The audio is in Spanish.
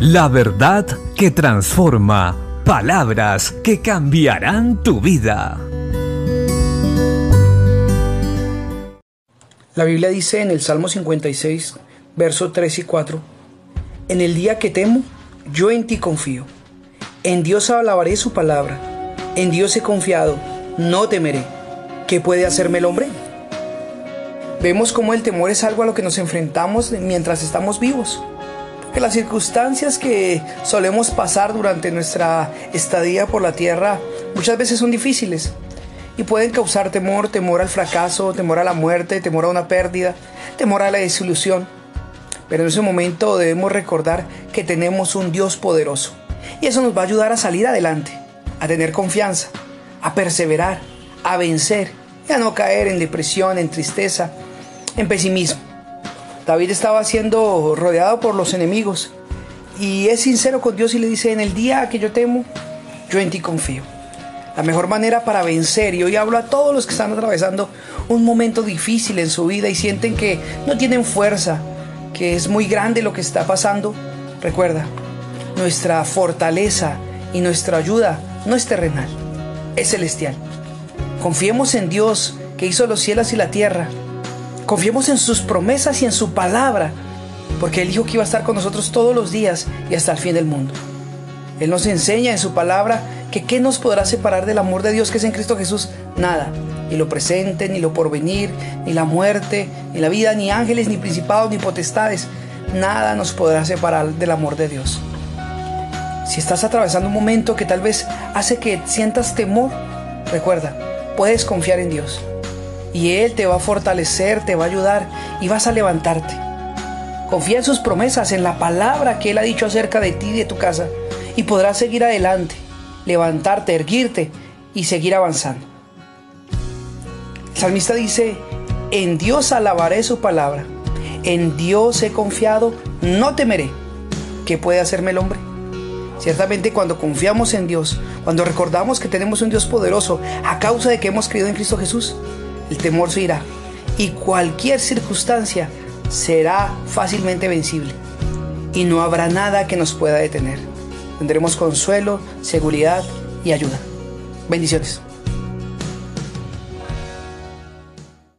La verdad que transforma. Palabras que cambiarán tu vida. La Biblia dice en el Salmo 56, versos 3 y 4, En el día que temo, yo en ti confío. En Dios alabaré su palabra. En Dios he confiado, no temeré. ¿Qué puede hacerme el hombre? Vemos cómo el temor es algo a lo que nos enfrentamos mientras estamos vivos que las circunstancias que solemos pasar durante nuestra estadía por la tierra muchas veces son difíciles y pueden causar temor, temor al fracaso, temor a la muerte, temor a una pérdida, temor a la desilusión. Pero en ese momento debemos recordar que tenemos un Dios poderoso y eso nos va a ayudar a salir adelante, a tener confianza, a perseverar, a vencer y a no caer en depresión, en tristeza, en pesimismo. David estaba siendo rodeado por los enemigos y es sincero con Dios y le dice, en el día que yo temo, yo en ti confío. La mejor manera para vencer, y hoy hablo a todos los que están atravesando un momento difícil en su vida y sienten que no tienen fuerza, que es muy grande lo que está pasando, recuerda, nuestra fortaleza y nuestra ayuda no es terrenal, es celestial. Confiemos en Dios que hizo los cielos y la tierra Confiemos en sus promesas y en su palabra, porque Él dijo que iba a estar con nosotros todos los días y hasta el fin del mundo. Él nos enseña en su palabra que qué nos podrá separar del amor de Dios que es en Cristo Jesús. Nada, ni lo presente, ni lo porvenir, ni la muerte, ni la vida, ni ángeles, ni principados, ni potestades. Nada nos podrá separar del amor de Dios. Si estás atravesando un momento que tal vez hace que sientas temor, recuerda, puedes confiar en Dios y Él te va a fortalecer, te va a ayudar y vas a levantarte. Confía en sus promesas, en la palabra que Él ha dicho acerca de ti y de tu casa y podrás seguir adelante, levantarte, erguirte y seguir avanzando. El salmista dice, en Dios alabaré su palabra, en Dios he confiado, no temeré. ¿Qué puede hacerme el hombre? Ciertamente cuando confiamos en Dios, cuando recordamos que tenemos un Dios poderoso a causa de que hemos creído en Cristo Jesús, el temor se irá y cualquier circunstancia será fácilmente vencible y no habrá nada que nos pueda detener. Tendremos consuelo, seguridad y ayuda. Bendiciones.